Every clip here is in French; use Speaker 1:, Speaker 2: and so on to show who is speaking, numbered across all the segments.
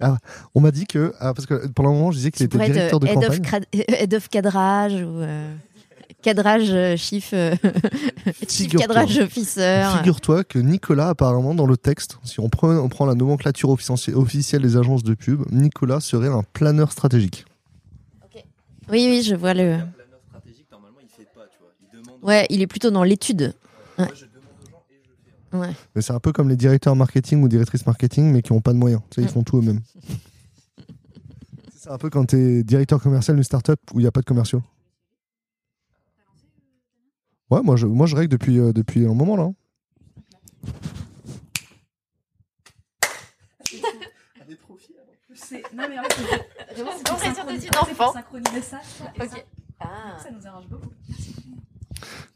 Speaker 1: hein.
Speaker 2: On m'a dit que ah, parce que pendant un moment je disais qu'il était directeur de
Speaker 3: head, of
Speaker 2: campagne.
Speaker 3: crad- head of cadrage ou euh, cadrage euh, chief, euh, chief
Speaker 2: Figure-toi.
Speaker 3: cadrage officer.
Speaker 2: Figure-toi que Nicolas, apparemment, dans le texte, si on prend, on prend la nomenclature offici- officielle des agences de pub, Nicolas serait un planeur stratégique.
Speaker 3: Oui, oui, je vois le.
Speaker 1: Un planeur stratégique, normalement, il fait pas, tu vois. Il demande.
Speaker 3: Ouais, il est plutôt dans l'étude.
Speaker 1: Moi,
Speaker 3: Ouais.
Speaker 2: Mais c'est un peu comme les directeurs marketing ou directrices marketing, mais qui n'ont pas de moyens. Tu sais, ils font tout eux-mêmes. c'est un peu quand tu es directeur commercial d'une startup où il n'y a pas de commerciaux. Ouais, moi je, moi je règle depuis, euh, depuis un moment là.
Speaker 4: C'est- Non, mais en fait, c'est- vraiment, c'est pour
Speaker 3: L'impression
Speaker 4: synchroniser-
Speaker 3: d'être une
Speaker 4: en fait, c'est
Speaker 3: enfant.
Speaker 4: pour synchroniser ça. et
Speaker 3: Ok.
Speaker 4: ça,
Speaker 3: Ah.
Speaker 4: Ça nous arrange beaucoup.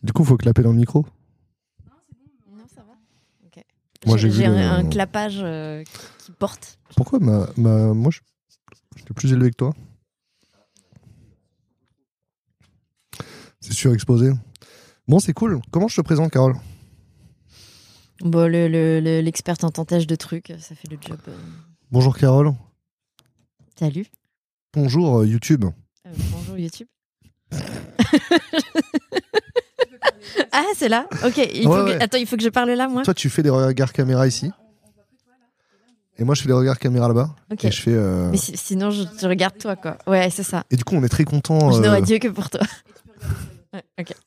Speaker 2: Du coup, faut clapper dans le micro.
Speaker 3: Non, ça va. Ok.
Speaker 2: Moi, j'ai
Speaker 3: j'ai
Speaker 2: vu
Speaker 3: un,
Speaker 2: le-
Speaker 3: un clapage euh, qui porte.
Speaker 2: Pourquoi ma, ma, moi je, j'étais plus élevé que toi C'est surexposé. Bon, c'est cool. Comment je te présente, Carole?
Speaker 3: Bon, le- le- le- l'experte en tentage de trucs, ça fait le job. euh.
Speaker 2: Bonjour, Carole.
Speaker 3: Salut.
Speaker 2: Bonjour, euh, YouTube.
Speaker 3: Bonjour YouTube. ah, c'est là Ok. Il faut
Speaker 2: Ouais,
Speaker 3: que-
Speaker 2: ouais.
Speaker 3: Attends, il faut que je parle là, moi
Speaker 2: Toi, tu fais des regards caméra ici. Et moi, je fais des regards caméra là-bas.
Speaker 3: Ok.
Speaker 2: Et je fais. euh,
Speaker 3: Mais si- sinon, je, je regarde toi, quoi. Ouais, c'est ça.
Speaker 2: Et du coup, on est très content.
Speaker 3: Je
Speaker 2: euh,
Speaker 3: n'aurais Dieu que pour toi. Ouais.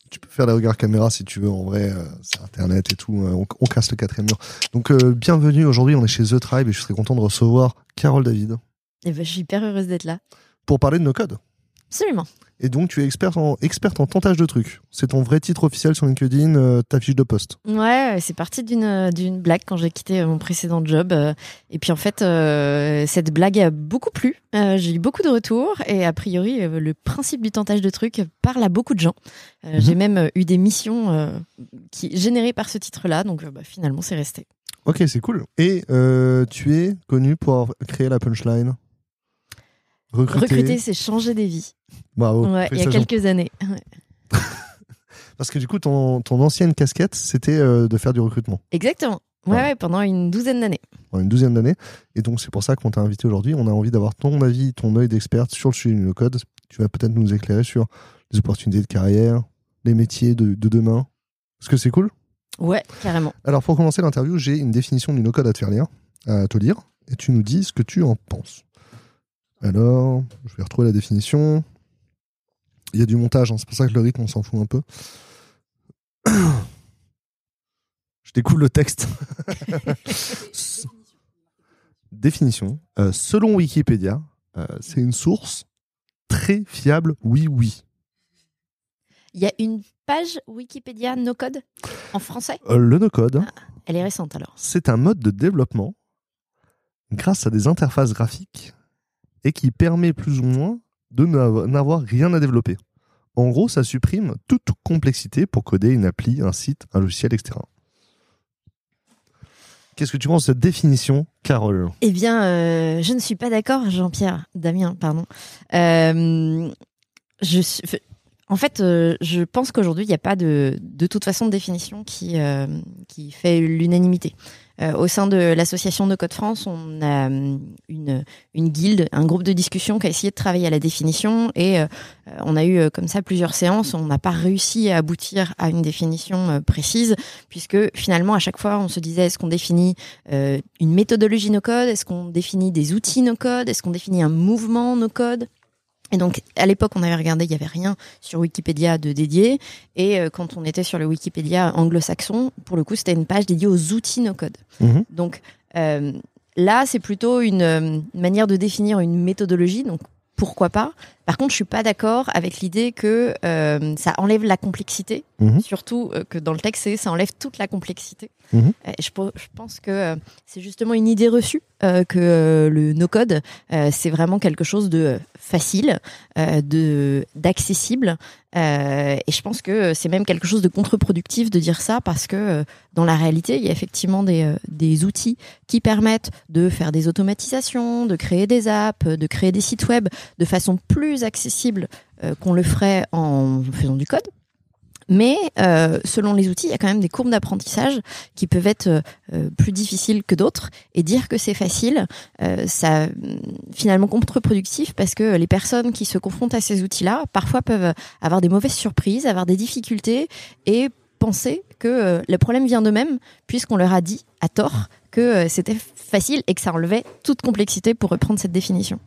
Speaker 2: Tu peux faire des regards caméra si tu veux. En vrai, euh, c'est Internet et tout. euh, on, on casse le quatrième mur. Donc, euh, bienvenue. Aujourd'hui, on est chez The Tribe et je serais content de recevoir Carole David
Speaker 3: Et ben, je suis hyper heureuse d'être là.
Speaker 2: pour parler de nos codes.
Speaker 3: Absolument.
Speaker 2: Et donc, tu es experte en, experte en tentage de trucs. C'est ton vrai titre officiel sur LinkedIn, euh, ta fiche de poste.
Speaker 3: Ouais, c'est parti d'une euh, d'une blague quand j'ai quitté euh, mon précédent job. euh, Et puis en fait, euh, cette blague a beaucoup plu. J'ai eu beaucoup de retours et a priori, le principe du tentage de trucs parle à beaucoup de gens.
Speaker 2: Mhm.
Speaker 3: J'ai même eu des missions qui générées par ce titre-là, donc bah, finalement, c'est resté.
Speaker 2: Ok, c'est cool. Et tu es connu pour avoir créé la punchline? Recruter.
Speaker 3: Recruter, c'est changer des vies.
Speaker 2: Bravo.
Speaker 3: ouais, il y a quelques années. Ouais.
Speaker 2: Parce que du coup, ton, ton ancienne casquette, c'était euh, de faire du recrutement
Speaker 3: Exactement. Ouais, pendant une douzaine d'années.
Speaker 2: une douzaine d'années. Et donc, c'est pour ça qu'on t'a invité aujourd'hui. On a envie d'avoir ton avis, ton œil d'experte sur le sujet du no-code. Tu vas peut-être nous éclairer sur les opportunités de carrière, les métiers de, de demain. Est-ce que c'est cool?
Speaker 3: Ouais, carrément.
Speaker 2: Alors, pour commencer l'interview, j'ai une définition du no-code à te faire lire, à te lire, et tu nous dis ce que tu en penses. Alors, je vais retrouver la définition. Il y a du montage, hein, c'est pour ça que le rythme, on s'en fout un peu. Je découvre le texte. définition. Euh, selon Wikipédia, euh, c'est une source très fiable, oui, oui.
Speaker 3: Il y a une page Wikipédia no code en français?
Speaker 2: Euh, le no-code,
Speaker 3: Elle est récente alors.
Speaker 2: c'est un mode de développement grâce à des interfaces graphiques et qui permet plus ou moins de n'avo- n'avoir rien à développer. En gros, ça supprime toute complexité pour coder une appli, un site, un logiciel, etc. Qu'est-ce que tu penses de cette définition, Carole?
Speaker 3: Eh bien, euh, je ne suis pas d'accord, Jean-Pierre, Damien, pardon. Euh, en fait, euh, je pense qu'aujourd'hui, il n'y a pas de, de toute façon de définition qui, qui fait l'unanimité. Euh, au sein de l'association de Code France, on a euh, une, une guilde, un groupe de discussion qui a essayé de travailler à la définition et euh, on a eu comme ça plusieurs séances. On n'a pas réussi à aboutir à une définition précise puisque finalement, à chaque fois, on se disait est-ce qu'on définit une méthodologie no-code Est-ce qu'on définit des outils no-code Est-ce qu'on définit un mouvement no-code et donc, à l'époque, on avait regardé, il n'y avait rien sur Wikipédia de dédié. Et euh, quand on était sur le Wikipédia anglo-saxon, pour le coup, c'était une page dédiée aux outils no-code.
Speaker 2: Mhm.
Speaker 3: Donc, euh, là, c'est plutôt une euh, manière de définir une méthodologie. Donc, pourquoi pas Par contre, je suis pas d'accord avec l'idée que euh, ça enlève la complexité.
Speaker 2: Mhm.
Speaker 3: Surtout euh, que dans le texte, ça enlève toute la complexité.
Speaker 2: Mhm.
Speaker 3: Euh, je, pense que c'est justement une idée reçue que le no-code, c'est vraiment quelque chose de facile, de d'accessible. Et je pense que c'est même quelque chose de contre-productif de dire ça parce que dans la réalité, il y a effectivement des, des outils qui permettent de faire des automatisations, de créer des apps, de créer des sites web de façon plus accessible euh, qu'on le ferait en faisant du code. Mais euh, selon les outils, il y a quand même des courbes d'apprentissage qui peuvent être euh, plus difficiles que d'autres. Et dire que c'est facile, ça finalement contre-productif parce que les personnes qui se confrontent à ces outils-là, parfois peuvent avoir des mauvaises surprises, avoir des difficultés et penser que le problème vient d'eux-mêmes puisqu'on leur a dit à tort que c'était facile et que ça enlevait toute complexité pour reprendre cette définition.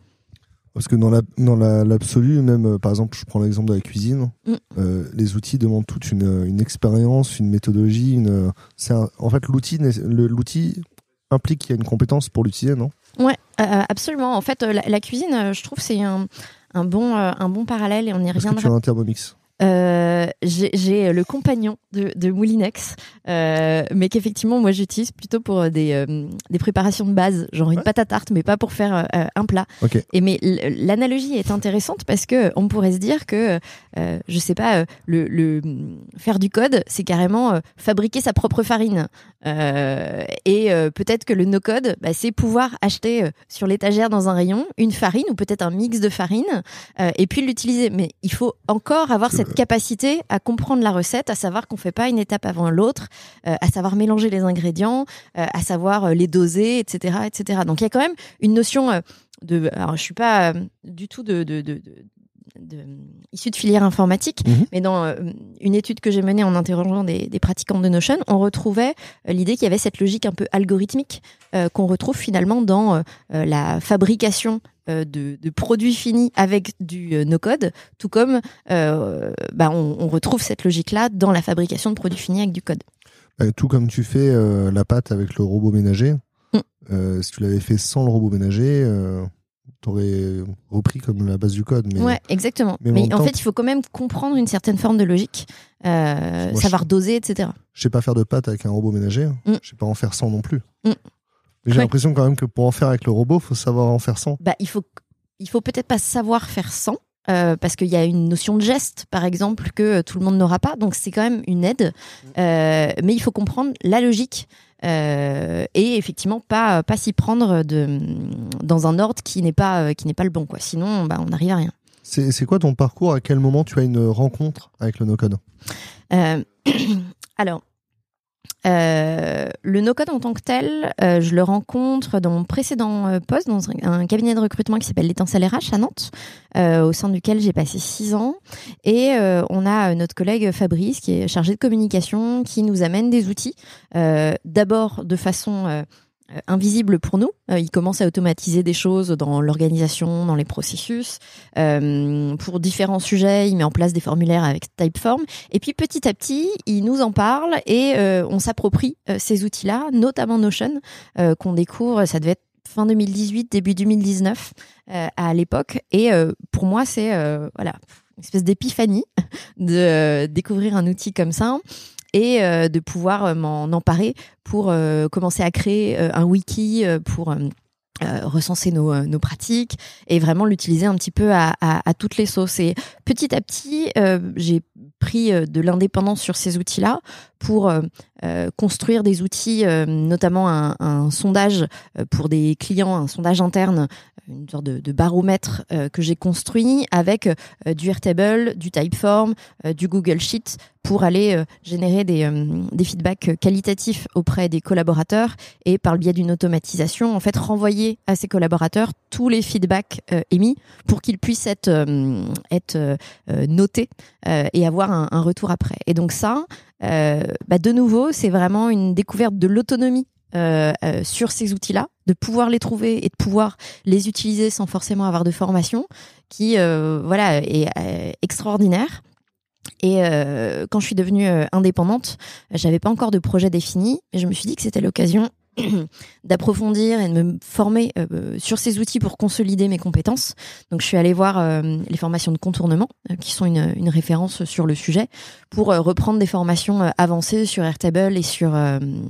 Speaker 2: Parce que dans la dans l'absolu, même euh, par exemple, je prends l'exemple de la cuisine, mm. euh, les outils demandent toute une, une expérience, une méthodologie. Une, c'est en fait l'outil implique qu'il y a une compétence pour l'utiliser, non?
Speaker 3: Ouais, euh, absolument. En fait, la, cuisine, je trouve, c'est un, un bon un bon parallèle et on y reviendra.
Speaker 2: Que tu as un thermomix
Speaker 3: euh, j'ai le compagnon de, de Moulinex, euh, mais qu'effectivement moi j'utilise plutôt pour des, euh, des préparations de base, genre une pâte à tarte, mais pas pour faire euh, un plat. Et mais l'analogie est intéressante parce que on pourrait se dire que je sais pas, le, le faire du code, c'est carrément fabriquer sa propre farine. et peut-être que le no-code, bah, c'est pouvoir acheter sur l'étagère dans un rayon une farine ou peut-être un mix de farine et puis l'utiliser. Mais il faut encore avoir cette capacité à comprendre la recette, à savoir qu'on fait pas une étape avant l'autre, euh, à savoir mélanger les ingrédients, euh, à savoir euh, les doser, etc., etc. Donc il y a quand même une notion de. Alors je suis pas du tout de, de, de, de issu de filière informatique, mhm. mais dans une étude que j'ai menée en interrogeant des, des, pratiquants de Notion, on retrouvait l'idée qu'il y avait cette logique un peu algorithmique qu'on retrouve finalement dans la fabrication euh, de, produits finis avec du euh, no-code, tout comme euh, bah, on, retrouve cette logique-là dans la fabrication de produits finis avec du code.
Speaker 2: tout comme tu fais la pâte avec le robot ménager, mm. si tu l'avais fait sans le robot ménager, tu aurais repris comme la base du code. Mais...
Speaker 3: Ouais, exactement. Mais, en, fait, il faut quand même comprendre une certaine forme de logique, savoir doser, etc.
Speaker 2: Je sais pas faire de pâte avec un robot ménager, mm. je sais pas en faire sans non plus. Mm j'ai l'impression quand même que pour en faire avec le robot, faut savoir en faire sans.
Speaker 3: Bah, il faut, il faut peut-être pas savoir faire sans. Euh, parce qu'il y a une notion de geste, par exemple, que tout le monde n'aura pas. Donc c'est quand même une aide, euh, mais il faut comprendre la logique euh, et effectivement pas pas s'y prendre de dans un ordre qui n'est pas qui n'est pas le bon quoi. Sinon, bah, on n'arrive à rien.
Speaker 2: C'est quoi ton parcours? À quel moment tu as une rencontre avec le no-code?
Speaker 3: Alors, euh, le no-code en tant que tel, euh, je le rencontre dans mon précédent euh, poste, dans un, cabinet de recrutement qui s'appelle l'étincelle RH à Nantes, au sein duquel j'ai passé six ans. Et on a notre collègue Fabrice qui est chargé de communication, qui nous amène des outils, d'abord de façon invisible pour nous. Euh, il commence à automatiser des choses dans l'organisation, dans les processus. Euh, pour différents sujets, il met en place des formulaires avec Typeform. Et puis petit à petit, il nous en parle et on s'approprie ces outils-là, notamment Notion, qu'on découvre, ça devait être fin 2018, début 2019 à l'époque. Et pour moi, c'est voilà une espèce d'épiphanie de découvrir un outil comme ça et euh, de pouvoir euh, m'en emparer pour euh, commencer à créer un wiki pour recenser nos, nos, pratiques et vraiment l'utiliser un petit peu à, toutes les sauces. Et petit à petit, j'ai pris de l'indépendance sur ces outils-là pour construire des outils, notamment un, sondage pour des clients, un sondage interne une sorte de, baromètre euh, que j'ai construit avec euh, du Airtable, du Typeform, euh, du Google Sheet pour aller générer des, des feedbacks qualitatifs auprès des collaborateurs et par le biais d'une automatisation, en fait, renvoyer à ces collaborateurs tous les feedbacks émis pour qu'ils puissent être, être notés et avoir un, un, retour après. Et donc ça, bah de nouveau, c'est vraiment une découverte de l'autonomie euh, euh, sur ces outils-là, de pouvoir les trouver et de pouvoir les utiliser sans forcément avoir de formation, qui euh, voilà est extraordinaire. Et quand je suis devenue indépendante, j'avais pas encore de projet défini, et je me suis dit que c'était l'occasion d'approfondir et de me former euh, sur ces outils pour consolider mes compétences. Donc je suis allée voir euh, les formations de contournement, euh, qui sont une, une, référence sur le sujet, pour reprendre des formations avancées sur Airtable et sur,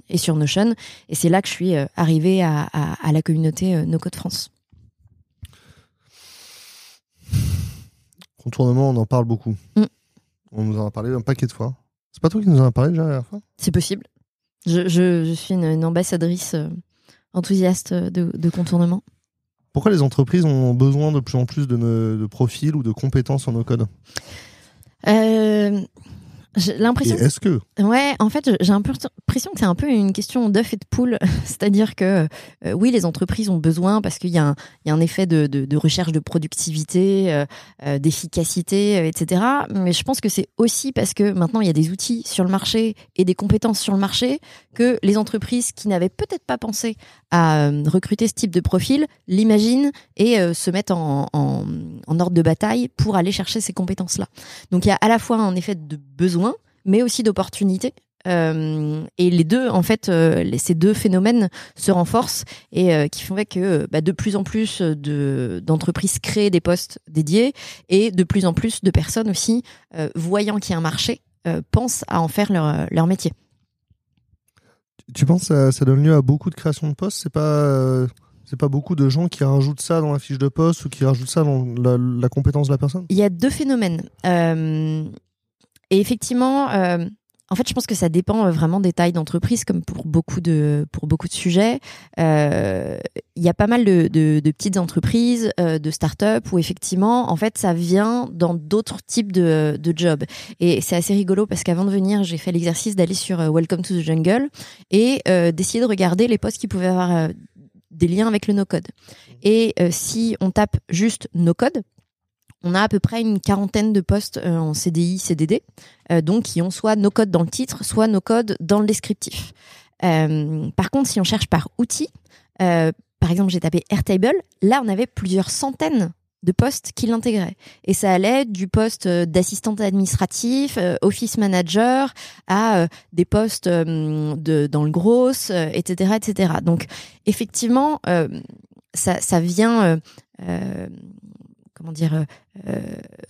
Speaker 3: et sur Notion. Et c'est là que je suis arrivée à, à, à la communauté No Code France.
Speaker 2: Contournement, on en parle beaucoup. Mm. On nous en a parlé un paquet de fois. C'est pas toi qui nous en as parlé déjà la dernière fois?
Speaker 3: C'est possible. Je, je, suis une, ambassadrice euh, enthousiaste de, contournement.
Speaker 2: Pourquoi les entreprises ont besoin de plus en plus de, de profils ou de compétences en no-code
Speaker 3: euh, J'ai l'impression
Speaker 2: est-ce que
Speaker 3: Ouais, en fait, j'ai l'impression que c'est un peu une question d'œuf et de poule. C'est-à-dire que euh, oui, les entreprises ont besoin parce qu'il y, a un- il y a un effet de, de- de recherche de productivité, euh, euh, d'efficacité, etc. Mais je pense que c'est aussi parce que maintenant il y a des outils sur le marché et des compétences sur le marché que les entreprises qui n'avaient peut-être pas pensé à recruter ce type de profil l'imaginent et euh, se mettent en, en, en ordre de bataille pour aller chercher ces compétences-là. Donc il y a à la fois un effet de besoin, mais aussi d'opportunité. Euh, et les deux, en fait, euh, les- ces deux phénomènes se renforcent et euh, qui font que bah, de plus en plus de d'entreprises créent des postes dédiés et de plus en plus de personnes aussi, voyant qu'il y a un marché, pensent à en faire leur, leur métier.
Speaker 2: tu penses que ça, donne lieu à beaucoup de créations de postes? C'est pas c'est pas beaucoup de gens qui rajoutent ça dans la fiche de poste ou qui rajoutent ça dans la, la compétence de la personne?
Speaker 3: Il y a deux phénomènes. Euh, et effectivement, euh, en fait, je pense que ça dépend euh, vraiment des tailles d'entreprise, comme pour beaucoup de pour beaucoup de sujets. Euh, Il y a pas mal de, de, de petites entreprises, euh, de start-up où effectivement, en fait, ça vient dans d'autres types de, de jobs. Et c'est assez rigolo parce qu'avant de venir, j'ai fait l'exercice d'aller sur euh, Welcome to the Jungle et d'essayer de regarder les postes qui pouvaient avoir des liens avec le no-code. Et si on tape juste no-code, on a à peu près une quarantaine de postes euh, en CDI, CDD, euh, donc qui ont soit no code dans le titre, soit no code dans le descriptif. Euh, par contre, si on cherche par outil, par exemple, j'ai tapé Airtable, là, on avait plusieurs centaines de postes qui l'intégraient. Et ça allait du poste d'assistante administratif, office manager, à des postes dans le gros, etc., etc. Donc, effectivement, ça vient... comment dire euh, euh,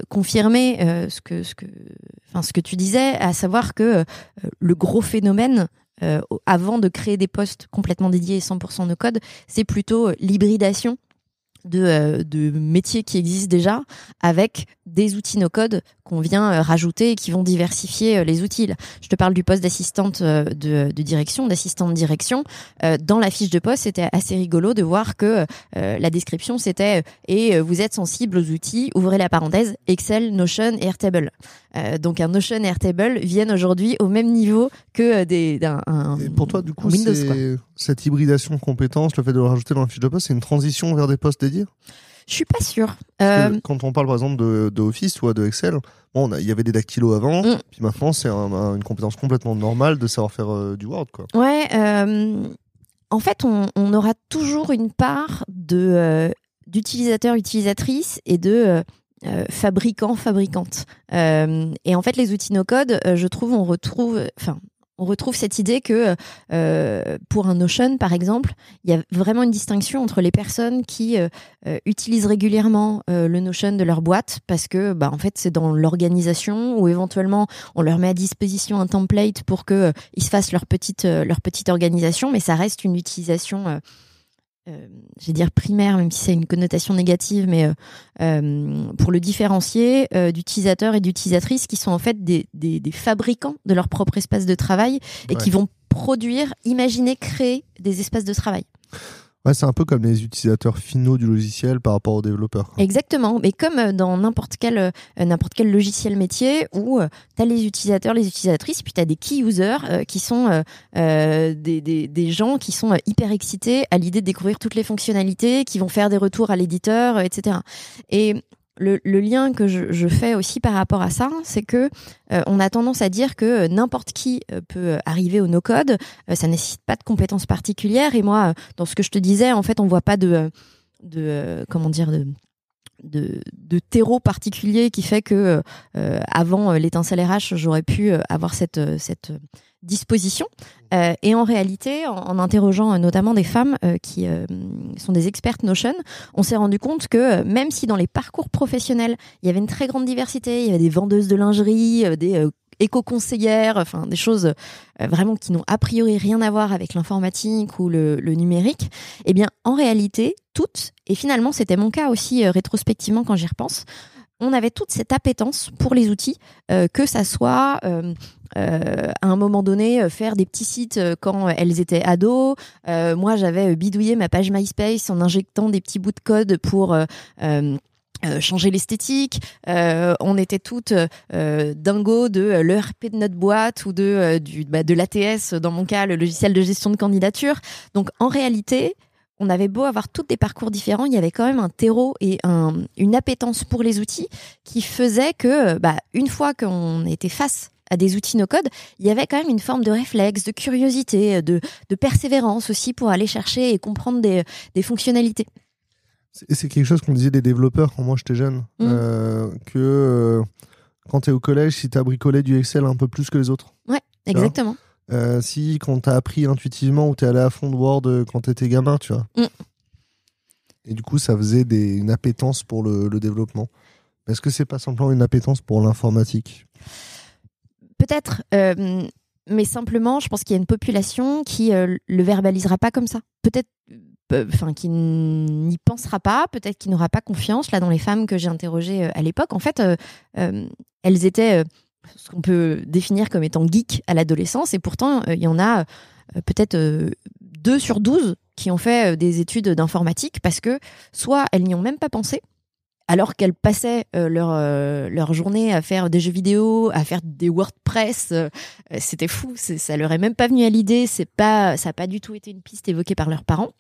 Speaker 3: confirmer euh, ce que ce que ce que tu disais à savoir que le gros phénomène avant de créer des postes complètement dédiés et 100% no code c'est plutôt l'hybridation de, euh, de métiers qui existent déjà avec des outils no code qu'on vient euh, rajouter et qui vont diversifier euh, les outils. Je te parle du poste d'assistante de, direction, d'assistante direction. Dans la fiche de poste, c'était assez rigolo de voir que la description c'était et vous êtes sensible aux outils, ouvrez la parenthèse, Excel, Notion et Airtable. Euh, donc un Notion Airtable viennent aujourd'hui au même niveau que euh, des un-
Speaker 2: Et pour toi, du coup,
Speaker 3: un Windows.
Speaker 2: cette hybridation de compétences, le fait de le rajouter dans la fiche de poste, c'est une transition vers des postes dédiés?
Speaker 3: Je suis pas
Speaker 2: que
Speaker 3: Euh,
Speaker 2: Quand on parle par exemple de, de Office ou de Excel, bon, il y avait des dactylos avant,
Speaker 3: Mm.
Speaker 2: puis maintenant c'est un- un- une compétence complètement normale de savoir faire euh, du Word, quoi.
Speaker 3: Ouais, euh, en fait, on, on aura toujours une part de d'utilisateurs, utilisatrices et de euh, fabricants, fabricantes. Euh, et en fait, les outils no-code, euh, je trouve, on retrouve, enfin, on retrouve cette idée que euh, pour un Notion, par exemple, il y a vraiment une distinction entre les personnes qui euh, euh, utilisent régulièrement le Notion de leur boîte parce que, bah, en fait, c'est dans l'organisation ou éventuellement on leur met à disposition un template pour que ils se fassent leur petite leur petite organisation, mais ça reste une utilisation. Euh, je vais dire primaire, même si c'est une connotation négative, mais euh, euh, pour le différencier euh, d'utilisateurs et d'utilisatrices qui sont en fait des, des, des fabricants de leur propre espace de travail et
Speaker 2: Ouais.
Speaker 3: qui vont produire, imaginer, créer des espaces de travail.
Speaker 2: C'est un peu comme les utilisateurs finaux du logiciel par rapport aux développeurs.
Speaker 3: Exactement, mais comme euh, dans n'importe quel euh, n'importe quel logiciel métier où tu as les utilisateurs, les utilisatrices, puis tu as des key users euh, qui sont euh, euh, des, des, des gens qui sont euh, hyper excités à l'idée de découvrir toutes les fonctionnalités, qui vont faire des retours à l'éditeur, euh, etc. Et le, lien que je, fais aussi par rapport à ça, c'est que euh, on a tendance à dire que euh, n'importe qui euh, peut arriver au no-code, euh, ça nécessite pas de compétences particulières. Et moi, dans ce que je te disais, en fait, on voit pas de, de comment dire, de de, terreau particulier qui fait que euh, avant euh, l'étincelle RH, j'aurais pu euh, avoir cette, euh, cette disposition. Euh, et en réalité, en, interrogeant notamment des femmes euh, qui sont des expertes Notion, on s'est rendu compte que même si dans les parcours professionnels, il y avait une très grande diversité, il y avait des vendeuses de lingerie, des éco-conseillères, enfin des choses euh, vraiment qui n'ont a priori rien à voir avec l'informatique ou le, numérique, eh bien en réalité, toutes, et finalement c'était mon cas aussi euh, rétrospectivement quand j'y repense, on avait toute cette appétence pour les outils, euh, que ça soit à un moment donné faire des petits sites quand elles étaient ados. Moi, j'avais bidouillé ma page MySpace en injectant des petits bouts de code pour euh, changer l'esthétique. Euh, on était toutes euh, dingo de euh, l'ERP de notre boîte ou de euh, du bah, de l'ATS dans mon cas, le logiciel de gestion de candidature. Donc en réalité, on avait beau avoir tous des parcours différents, il y avait quand même un terreau et un, une appétence pour les outils qui faisait que bah, une fois qu'on était face à des outils no code, il y avait quand même une forme de réflexe, de curiosité, de, de persévérance aussi pour aller chercher et comprendre des, des fonctionnalités.
Speaker 2: C'est quelque chose qu'on disait des développeurs quand moi j'étais jeune.
Speaker 3: Mm.
Speaker 2: euh, que euh, quand tu es au collège, si tu as bricolé du Excel un peu plus que les autres.
Speaker 3: Exactement.
Speaker 2: Euh, si quand t'as appris intuitivement ou t'es allé à fond de Word quand t'étais gamin, tu vois.
Speaker 3: Mm.
Speaker 2: Et du coup, ça faisait des, une appétence pour le, le développement. Est-ce que c'est pas simplement une appétence pour l'informatique?
Speaker 3: Peut-être, euh, mais simplement, je pense qu'il y a une population qui euh, le verbalisera pas comme ça. Peut-être, enfin, qui n'y pensera pas, peut-être qui n'aura pas confiance. Là, dans les femmes que j'ai interrogées euh, à l'époque, en fait, euh, euh, elles étaient ce qu'on peut définir comme étant geek à l'adolescence, et pourtant, il y en a peut-être euh, deux sur douze qui ont fait des études d'informatique parce que soit elles n'y ont même pas pensé, alors qu'elles passaient leur, leur journée à faire des jeux vidéo, à faire des WordPress, c'était fou, ça leur est même pas venu à l'idée, c'est pas, ça n'a pas du tout été une piste évoquée par leurs parents.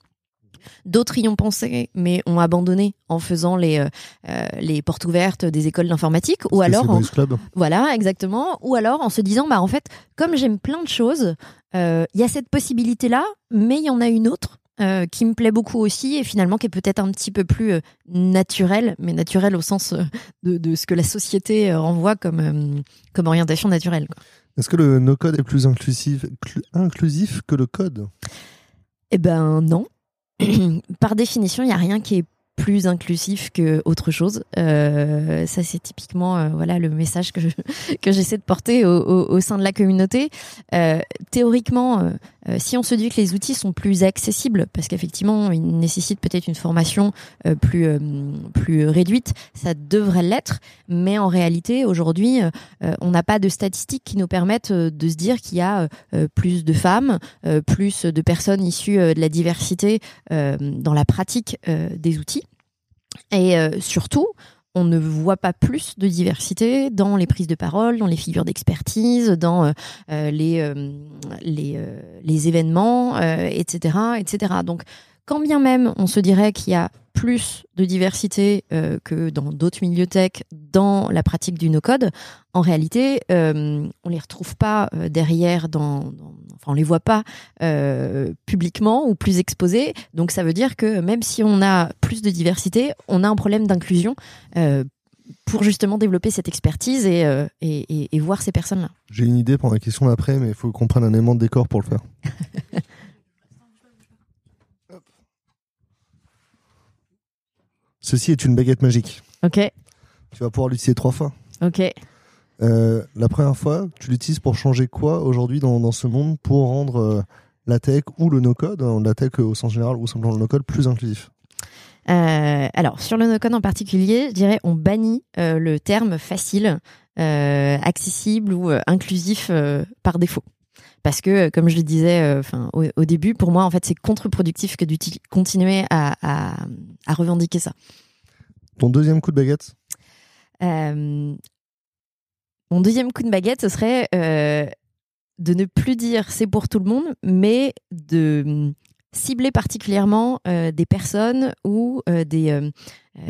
Speaker 3: D'autres y ont pensé, mais ont abandonné en faisant les, euh, euh, les portes ouvertes des écoles d'informatique, ou alors en,
Speaker 2: Club.
Speaker 3: voilà, exactement. Ou alors en se disant, bah en fait, comme j'aime plein de choses, euh, il y a cette possibilité-là, mais il y en a une autre euh, qui me plaît beaucoup aussi et finalement qui est peut-être un petit peu plus euh, naturelle, mais naturelle au sens euh, de, de ce que la société renvoie comme, comme orientation naturelle.
Speaker 2: Est-ce que le no-code est plus inclusif, clu- inclusif que le code?
Speaker 3: Eh ben non. Par définition, il n'y a rien qui est plus inclusif que autre chose. Euh, ça, c'est typiquement euh, voilà le message que que j'essaie de porter au sein de la communauté. Euh, théoriquement, euh, si on se dit que les outils sont plus accessibles, parce qu'effectivement, ils nécessitent peut-être une formation euh, plus euh, plus réduite, ça devrait l'être. Mais en réalité, aujourd'hui, on n'a pas de statistiques qui nous permettent de se dire qu'il y a plus de femmes, plus de personnes issues de la diversité dans la pratique des outils. Et surtout, on ne voit pas plus de diversité dans les prises de parole, dans les figures d'expertise, dans euh, euh, les, euh, les, événements, etc. Donc, quand bien même on se dirait qu'il y a plus de diversité euh, que dans d'autres milieux tech dans la pratique du no-code, en réalité, euh, on les retrouve pas euh, derrière dans, dans- enfin on les voit pas euh, publiquement ou plus exposés. Donc ça veut dire que même si on a plus de diversité, on a un problème d'inclusion pour justement développer cette expertise et, euh, et, et- et voir ces personnes-là.
Speaker 2: J'ai une idée pour la question d'après, mais il faut qu'on prenne un élément de décor pour le faire. Ceci est une baguette magique.
Speaker 3: Ok,
Speaker 2: Tu vas pouvoir l'utiliser trois fois.
Speaker 3: ok.
Speaker 2: Euh, la première fois, tu l'utilises pour changer quoi aujourd'hui dans, dans ce monde pour rendre euh, la tech ou le no-code, hein, la tech au sens général ou simplement le no-code, plus inclusif?
Speaker 3: Euh, alors, sur le no-code en particulier, je dirais on bannit euh, le terme facile, euh, accessible ou inclusif par défaut. Parce que, euh, comme je le disais euh, enfin, au, au début, pour moi, en fait, c'est contre-productif que de continuer à, à, à revendiquer ça.
Speaker 2: Ton deuxième coup de baguette?
Speaker 3: Euh, mon deuxième coup de baguette, ce serait de ne plus dire c'est pour tout le monde, mais de hum, cibler particulièrement euh, des personnes ou euh, des, euh,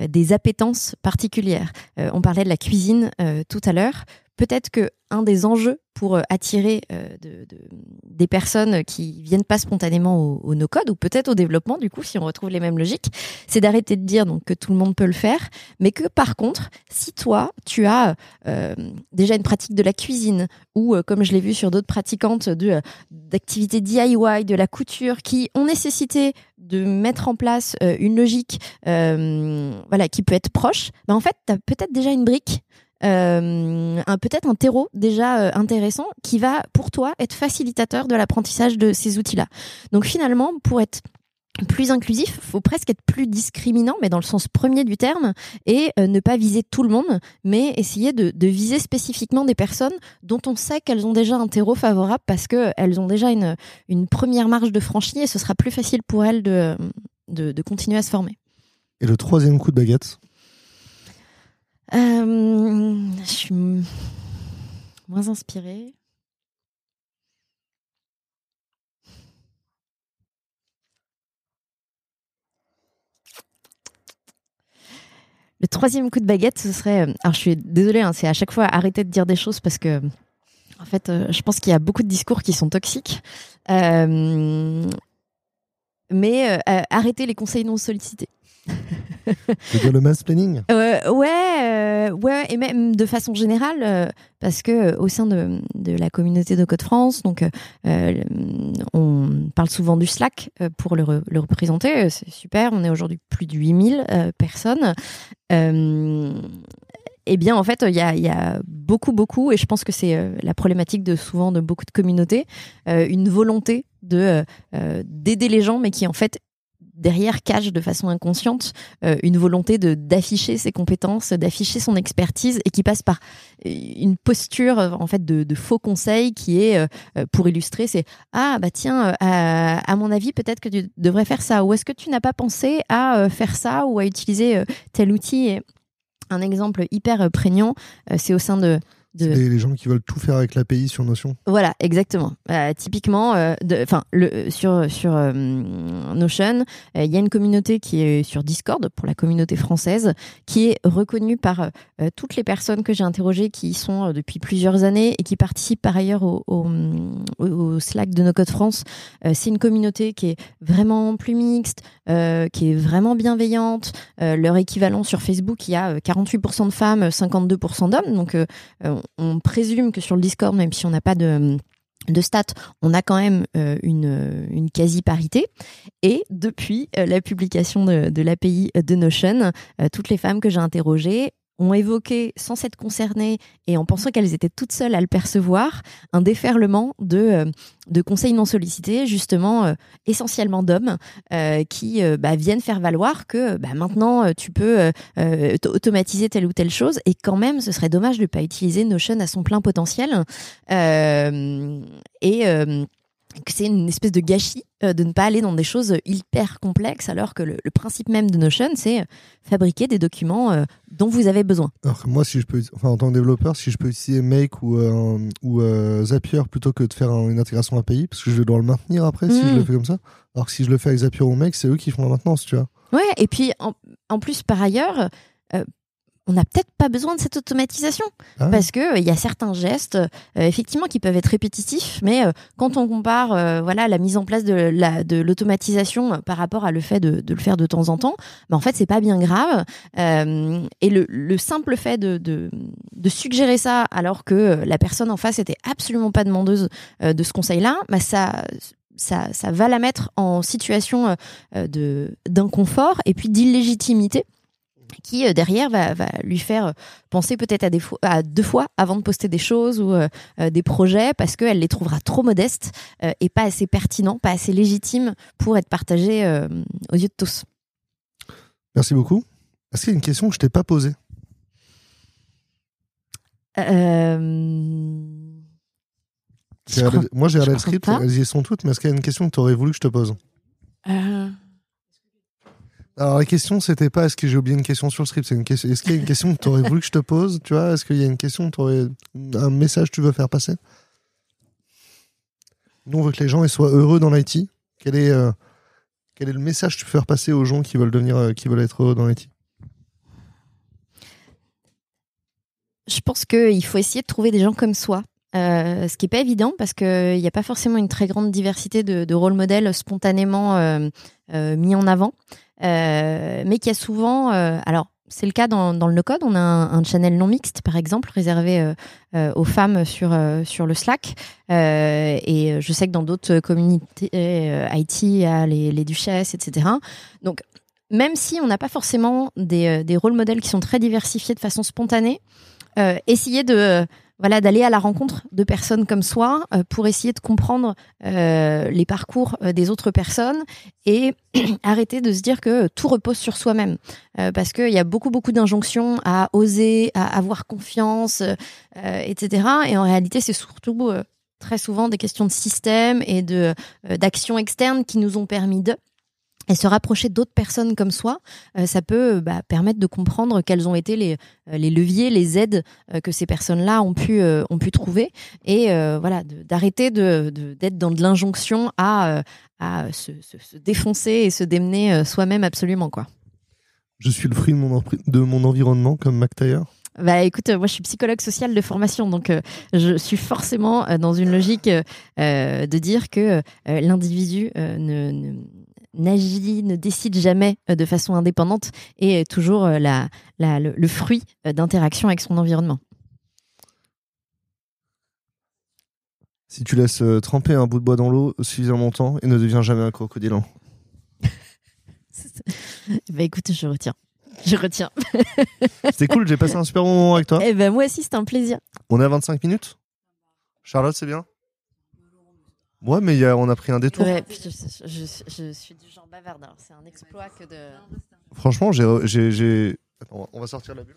Speaker 3: des appétences particulières. On parlait de la cuisine tout à l'heure. Peut-être que un des enjeux pour euh, attirer euh, de- de- des personnes qui viennent pas spontanément au, no-code ou peut-être au développement, du coup, si on retrouve les mêmes logiques, c'est d'arrêter de dire donc que tout le monde peut le faire, mais que par contre, si toi, tu as euh, déjà une pratique de la cuisine ou, comme je l'ai vu sur d'autres pratiquantes, de d'activités DIY, de la couture, qui ont nécessité de mettre en place une logique, voilà, qui peut être proche, ben en fait, tu as peut-être déjà une brique. Euh, peut-être un terreau déjà euh, intéressant qui va pour toi être facilitateur de l'apprentissage de ces outils-là. Donc finalement, pour être plus inclusif, faut presque être plus discriminant, mais dans le sens premier du terme, et euh, ne pas viser tout le monde, mais essayer de, viser spécifiquement des personnes dont on sait qu'elles ont déjà un terreau favorable parce que elles ont déjà une, première marge de franchie et ce sera plus facile pour elles de continuer à se former.
Speaker 2: Et le troisième coup de baguette?
Speaker 3: Euh, je suis moins inspirée. Le troisième coup de baguette, ce serait. Alors, je suis désolée, hein, c'est à chaque fois arrêter de dire des choses parce que, en fait, euh, je pense qu'il y a beaucoup de discours qui sont toxiques. Euh, mais euh, euh, arrêter les conseils non sollicités.
Speaker 2: Dire le mansplaining
Speaker 3: Euh, ouais, euh, ouais, et même de façon générale, euh, parce que euh, au sein de, la communauté de Code France, donc on parle souvent du Slack pour le, re- le représenter. C'est super, on est aujourd'hui plus de 8000 euh, personnes. Eh bien, en fait, il y a, beaucoup, beaucoup, et je pense que c'est la problématique de souvent de beaucoup de communautés, une volonté de d'aider les gens, mais qui en fait derrière cache de façon inconsciente euh, une volonté d'afficher ses compétences, d'afficher son expertise, et qui passe par euh, une posture euh, en fait de, faux conseil qui est pour illustrer, c'est ah bah tiens, à, mon avis peut-être que tu devrais faire ça, ou est-ce que tu n'as pas pensé à faire ça ou à utiliser tel outil? Un exemple hyper prégnant, c'est au sein de de,
Speaker 2: les, les gens qui veulent tout faire avec l'API sur Notion.
Speaker 3: voilà, exactement. Euh, typiquement, euh, de- le sur sur euh, Notion, euh, il y a une communauté qui est sur Discord pour la communauté française, qui est reconnue par euh, toutes les personnes que j'ai interrogées qui y sont euh, depuis plusieurs années et qui participent par ailleurs au, au, Slack de No Code France. Euh, C'est une communauté qui est vraiment plus mixte, euh, qui est vraiment bienveillante. Euh, leur équivalent sur Facebook, il y a euh, 48% de femmes, 52% d'hommes. Donc euh, euh, on présume que sur le Discord, même si on n'a pas de de stats, on a quand même euh, une, quasi-parité. Et depuis euh, la publication de, de l'API de Notion, euh, toutes les femmes que j'ai interrogées ont évoqué, sans s'être concernées et en pensant qu'elles étaient toutes seules à le percevoir, un déferlement de, euh, de conseils non sollicités, justement euh, essentiellement d'hommes, euh, qui bah, viennent faire valoir que bah, maintenant tu peux automatiser telle ou telle chose et quand même ce serait dommage de ne pas utiliser Notion à son plein potentiel. Et que c'est une espèce de gâchis euh, de ne pas aller dans des choses hyper complexes alors que le, le principe même de Notion c'est euh, fabriquer des documents euh, dont vous avez besoin.
Speaker 2: Alors que moi, si je peux, enfin, en tant que développeur, si je peux utiliser Make ou, euh, ou euh, Zapier plutôt que de faire un- une intégration API, parce que je vais devoir le maintenir après si je le fais comme ça. Alors que si je le fais avec Zapier ou Make, c'est eux qui font la maintenance, tu vois.
Speaker 3: Ouais, et puis en, en plus par ailleurs, euh, on n'a peut-être pas besoin de cette automatisation.
Speaker 2: Ah
Speaker 3: parce que euh, il y a certains gestes euh, effectivement qui peuvent être répétitifs, mais euh, quand on compare voilà la mise en place de la de l'automatisation par rapport à le fait de, de le faire de temps en temps, bah, en fait c'est pas bien grave. Et le, le simple fait de, de de suggérer ça alors que la personne en face était absolument pas demandeuse de ce conseil-là, bah ça ça, ça va la mettre en situation d'inconfort et puis d'illégitimité qui euh, derrière va, va lui faire euh, penser peut-être à, des fois- à deux fois avant de poster des choses ou euh, des projets parce qu'elle les trouvera trop modestes euh, et pas assez pertinents, pas assez légitimes pour être partagés euh, aux yeux de tous.
Speaker 2: Merci beaucoup. Est-ce qu'il y a une question que je t'ai pas posée? Moi, j'ai regardé le script, elles y sont toutes, mais est-ce qu'il y a une question que tu aurais voulu que je te pose? Alors, la question, c'était pas est-ce que j'ai oublié une question sur le script, c'est une question. Est-ce qu'il y a une question que tu aurais voulu que je te pose Tu vois, est-ce qu'il y a une question que t'aurais- un message que tu veux faire passer? Nous, on veut que les gens soient heureux dans l'IT. Quel est, euh, quel est le message que tu peux faire passer aux gens qui veulent devenir, euh, qui veulent être heureux dans l'IT
Speaker 3: je pense qu'il faut essayer de trouver des gens comme soi. Euh, ce qui n'est pas évident parce qu'il n'y a pas forcément une très grande diversité de, de rôles modèles spontanément mis en avant, mais qu'il y a souvent. euh, alors, c'est le cas dans, dans le no-code. On a un, channel non mixte, par exemple, réservé euh, euh, aux femmes sur, euh, sur le Slack. Euh, et je sais que dans d'autres communautés euh, IT, il y a les, les duchesses, etc. Donc, même si on n'a pas forcément des, euh, des rôles modèles qui sont très diversifiés de façon spontanée, euh, essayer de euh, voilà d'aller à la rencontre de personnes comme soi euh, pour essayer de comprendre euh, les parcours euh, des autres personnes et arrêter de se dire que tout repose sur soi-même. Euh, parce qu'il y a beaucoup beaucoup d'injonctions à oser à avoir confiance euh, etc et en réalité c'est surtout très souvent des questions de système et de d'actions externes qui nous ont permis de et se rapprocher d'autres personnes comme soi, euh, ça peut bah, permettre de comprendre quels ont été les, euh, les leviers, les aides euh, que ces personnes-là ont pu euh, ont pu trouver, et voilà, d'arrêter de de- d'être dans de l'injonction à à se, se, se défoncer et se démener soi-même absolument quoi.
Speaker 2: Je suis le fruit de mon, de mon environnement, comme Mac Taylor.
Speaker 3: Bah écoute, moi je suis psychologue social de formation, donc euh, je suis forcément dans une logique euh, de dire que euh, l'individu ne, ne- n'agit, ne décide jamais euh, de façon indépendante et est toujours euh, la, la- le, le fruit euh, d'interactions avec son environnement.
Speaker 2: Si tu laisses euh, tremper un bout de bois dans l'eau suffisamment longtemps, il ne devient jamais un crocodile.
Speaker 3: Bah écoute, je retiens. Je retiens.
Speaker 2: C'était cool, j'ai passé un super bon moment avec toi.
Speaker 3: Eh ben moi aussi, c'était un plaisir.
Speaker 2: On est à 25 minutes? Charlotte, c'est bien? Ouais, mais il y a- on a pris un détour.
Speaker 3: Ouais, puis je, je- je- je suis du genre bavarde, alors c'est un exploit que de...
Speaker 2: Franchement, j'ai. j'ai- j'ai- Attends, on va sortir la bulle.